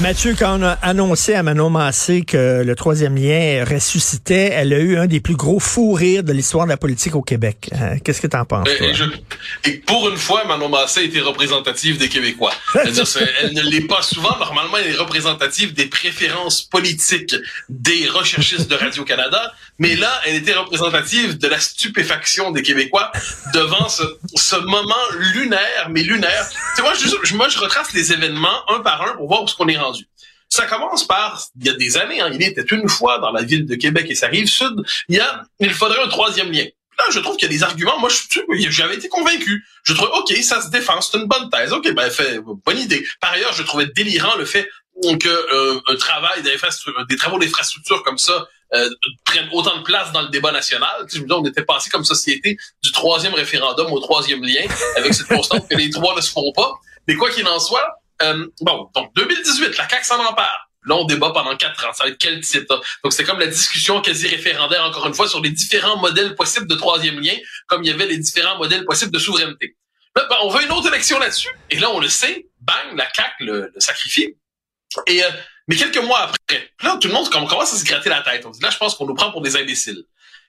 Mathieu, quand on a annoncé à Manon Massé que le troisième lien ressuscitait, elle a eu un des plus gros fous rires de l'histoire de la politique au Québec. Euh, Qu'est-ce que t'en penses, Et, toi? et je- et pour une fois, Manon Massé était représentative des Québécois. Elle ne l'est pas souvent. Normalement, elle est représentative des préférences politiques des recherchistes de Radio-Canada. Mais là, elle était représentative de la stupéfaction des Québécois devant ce, ce moment lunaire, mais lunaire. Tu je, moi, je retrace les événements un par un pour voir où ce qu'on est Ça commence par, il y a des années, hein, il était une fois dans la ville de Québec et sa rive sud, il y a, il faudrait un troisième lien. Là, je trouve qu'il y a des arguments. Moi, j'avais été convaincu. Je trouvais, OK, ça se défend, c'est une bonne thèse. OK, ben, fait, bonne idée. Par ailleurs, je trouvais délirant le fait que euh, un travail des travaux d'infrastructure comme ça euh, prennent autant de place dans le débat national. Tu me dis, on était passé comme société du troisième référendum au troisième lien, avec cette constante que les trois ne se font pas. Mais quoi qu'il en soit, euh, bon, donc 2018, la CAQ s'en empare. Là, on débat pendant quatre ans. Ça va être quel titre? Donc, c'est comme la discussion quasi référendaire, encore une fois, sur les différents modèles possibles de troisième lien, comme il y avait les différents modèles possibles de souveraineté. Là, ben, on veut une autre élection là-dessus. Et là, on le sait, bang, la CAQ le, sacrifie. Et, euh, mais quelques mois après, là, tout le monde com- commence à se gratter la tête. On dit, là, je pense qu'on nous prend pour des imbéciles.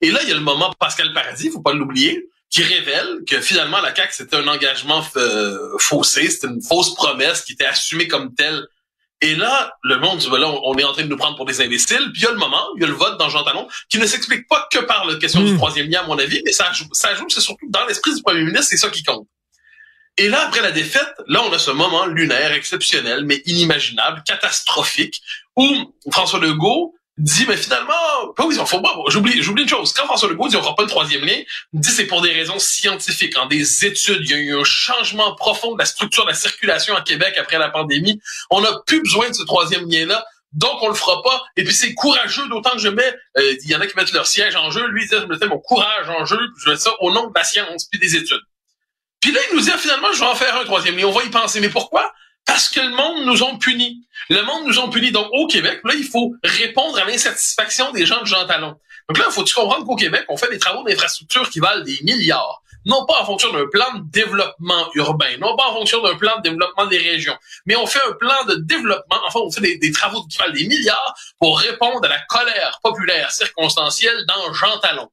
Et là, il y a le moment Pascal Paradis, faut pas l'oublier, qui révèle que finalement, la CAQ, c'était un engagement euh, faussé, c'était une fausse promesse qui était assumée comme telle et là, le monde dit, ben là, on est en train de nous prendre pour des imbéciles. Puis il y a le moment, il y a le vote dans Jean Talon, qui ne s'explique pas que par la question du troisième lien, à mon avis, mais ça joue, ça joue, c'est surtout dans l'esprit du premier ministre, c'est ça qui compte. Et là, après la défaite, là, on a ce moment lunaire, exceptionnel, mais inimaginable, catastrophique, où François Legault dit, mais finalement, pas oui, faut pas, j'oublie, j'oublie une chose. Quand François Legault dit, on aura pas le troisième lien, dit, c'est pour des raisons scientifiques. En des études, il y a eu un changement profond de la structure de la circulation à Québec après la pandémie. On n'a plus besoin de ce troisième lien-là. Donc, on le fera pas. Et puis, c'est courageux, d'autant que je mets, euh, il y en a qui mettent leur siège en jeu. Lui, il dit, je mettais mon courage en jeu, je mets ça au nom de la science, puis des études. Puis là, il nous dit, ah, finalement, je vais en faire un troisième lien. On va y penser. Mais pourquoi? Parce que le monde nous ont punis. Le monde nous ont punis. Donc, au Québec, là, il faut répondre à l'insatisfaction des gens de Jean Talon. Donc là, il faut-tu comprendre qu'au Québec, on fait des travaux d'infrastructure qui valent des milliards. Non pas en fonction d'un plan de développement urbain, non pas en fonction d'un plan de développement des régions, mais on fait un plan de développement, enfin, on fait des travaux qui valent des milliards pour répondre à la colère populaire circonstancielle dans Jean Talon.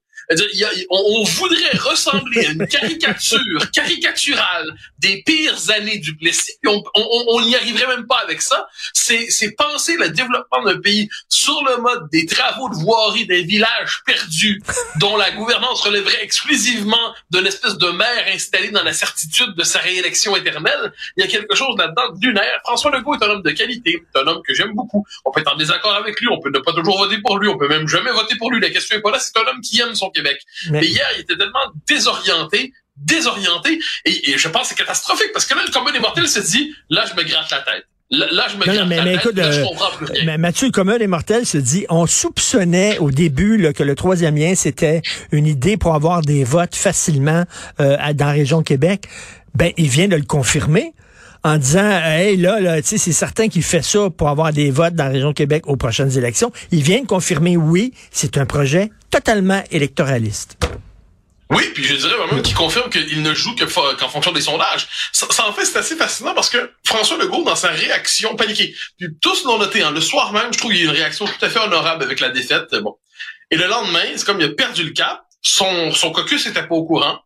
Y a- on, on voudrait ressembler à une caricature caricaturale des pires années du Plessis, puis on n'y arriverait même pas avec ça. C'est penser le développement d'un pays sur le mode des travaux de voirie des villages perdus, dont la gouvernance relèverait exclusivement d'une espèce de maire installé dans la certitude de sa réélection éternelle. Il y a quelque chose là-dedans de lunaire. François Legault est un homme de qualité, un homme que j'aime beaucoup. On peut être en désaccord avec lui, on peut ne pas toujours voter pour lui, on peut même jamais voter pour lui. La question est pas là, c'est un homme qui aime son Québec. Mais- Mais hier, il était tellement désorienté, désorienté, et, et je pense que c'est catastrophique, parce que là, le commun des mortels se dit, là, je me gratte la tête. Là, là, je me Non, non, gratte mais- la mais tête, écoute, là, je comprends plus rien. Mais Mathieu, le commun des mortels se dit, on soupçonnait au début là, que le troisième lien, c'était une idée pour avoir des votes facilement euh, dans la région de Québec. Ben, il vient de le confirmer en disant, hey, là, là c'est certain qu'il fait ça pour avoir des votes dans la région Québec aux prochaines élections. Il vient de confirmer, oui, c'est un projet totalement électoraliste. Oui, puis je dirais même qu'il confirme qu'il ne joue qu'en fonction des sondages. Ça, en fait, c'est assez fascinant parce que François Legault, dans sa réaction paniquée, puis tous l'ont noté, hein, le soir même, je trouve qu'il y a une réaction tout à fait honorable avec la défaite. Bon. Et le lendemain, c'est comme il a perdu le cap, son, son caucus était pas au courant,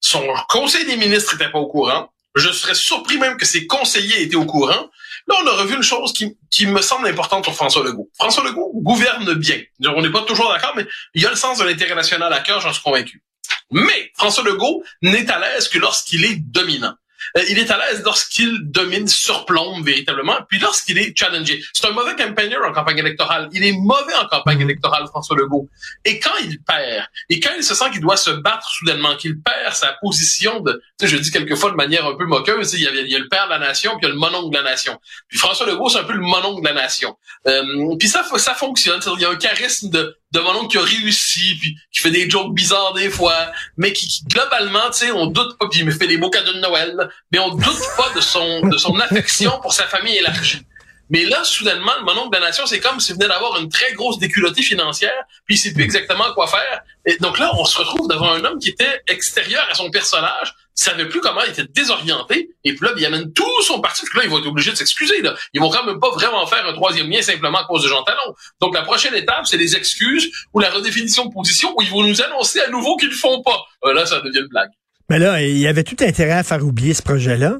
son conseil des ministres était pas au courant, je serais surpris même que ses conseillers étaient au courant. Là, on a revu une chose qui, me semble importante sur François Legault. François Legault gouverne bien. On n'est pas toujours d'accord, mais il a le sens de l'intérêt national à cœur, j'en suis convaincu. Mais François Legault n'est à l'aise que lorsqu'il est dominant. Euh, il est à l'aise lorsqu'il domine, surplombe véritablement, puis lorsqu'il est challengé. C'est un mauvais campagneur en campagne électorale. Il est mauvais en campagne électorale, François Legault. Et quand il perd, et quand il se sent qu'il doit se battre soudainement, qu'il perd sa position de, tu sais, je dis quelquefois de manière un peu moqueuse, il y, a, il y a le père de la nation, puis il y a le mononcle de la nation. Puis François Legault, c'est un peu le mononcle de la nation. Euh, puis ça, ça fonctionne. Il y a un charisme de, de mononcle qui a réussi, puis qui fait des jokes bizarres des fois, mais qui, qui, globalement, tu sais, on doute pas, puis il me fait des beaux cadeaux de Noël, mais on doute pas de son de son affection pour sa famille élargie. Mais là, soudainement, le mononcle de la nation, c'est comme s'il venait d'avoir une très grosse déculottée financière, puis il sait plus exactement quoi faire. Et donc là, on se retrouve devant un homme qui était extérieur à son personnage, savait plus comment, il était désorienté, et puis là, il amène tout son parti, puis là, ils vont être obligés de s'excuser. Là. Ils vont quand même pas vraiment faire un troisième lien simplement à cause de Jean Talon. Donc la prochaine étape, c'est les excuses ou la redéfinition de position où ils vont nous annoncer à nouveau qu'ils le font pas. Euh, là, ça devient une blague. Mais là, il y avait tout intérêt à faire oublier ce projet-là,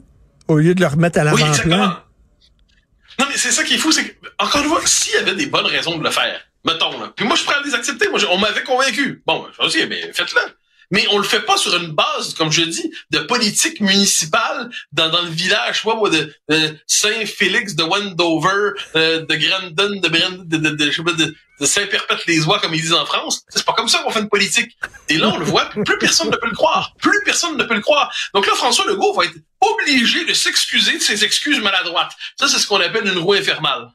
au lieu de le remettre à Oui, l'avant-plan. exactement. Non, mais c'est ça qui est fou, c'est que, encore une fois, s'il y avait des bonnes raisons de le faire, mettons, là, puis moi, je prêt à les accepter, moi, je- on m'avait convaincu. Bon, je me dis, mais faites-le. Mais on le fait pas sur une base, comme je dis, de politique municipale dans, dans le village, je sais pas moi, de, de Saint-Félix, de Wendover, euh, de Grandon, de, Brand- de, de, je de, Saint-Perpète-les-Oies, comme ils disent en France. C'est pas comme ça qu'on fait une politique. Et là, on le voit, plus personne ne peut le croire. Plus personne ne peut le croire. Donc là, François Legault va être obligé de s'excuser de ses excuses maladroites. Ça, c'est ce qu'on appelle une roue infernale.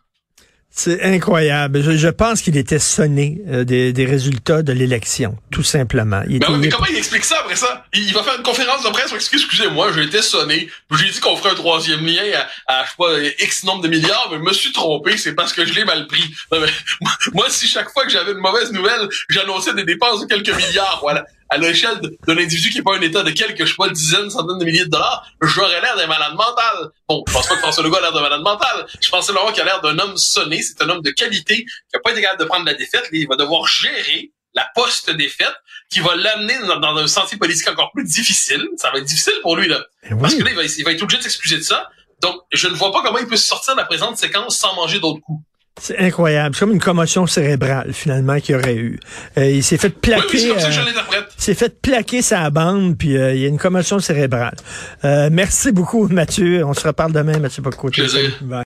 C'est incroyable. Je, je pense qu'il était sonné euh, des, des résultats de l'élection, tout simplement. Il Ben était- oui, mais comment il explique ça après ça? Il, il va faire une conférence de presse, excuse, excusez-moi, j'ai été sonné, j'ai dit qu'on ferait un troisième lien à, à, je sais pas, X nombre de milliards, mais je me suis trompé, c'est parce que je l'ai mal pris. Non, mais, moi, moi, si chaque fois que j'avais une mauvaise nouvelle, j'annonçais des dépenses de quelques milliards, voilà, à l'échelle d'un individu qui n'est pas un état de quelques, je sais pas, dizaines, centaines de milliers de dollars, j'aurais l'air d'un malade mental. Bon, je pense pas que François Legault a l'air d'un malade mental. Je pense simplement qu'il a l'air d'un homme sonné, c'est un homme de qualité, qui a pas été capable de prendre la défaite, il va devoir gérer la post-défaite, qui va l'amener dans, dans un sentier politique encore plus difficile. Ça va être difficile pour lui, là. Eh oui. Parce que là, il va, il va être obligé de s'excuser de ça. Donc, je ne vois pas comment il peut se sortir de la présente séquence sans manger d'autres coups. C'est incroyable. C'est comme une commotion cérébrale, finalement, qu'il y aurait eu. Euh, il s'est fait Oui, oui, plaquer. c'est comme ça que je euh, il s'est fait plaquer sa bande, puis euh, il y a une commotion cérébrale. Euh, merci beaucoup, Mathieu. On se reparle demain, Mathieu Bocoté.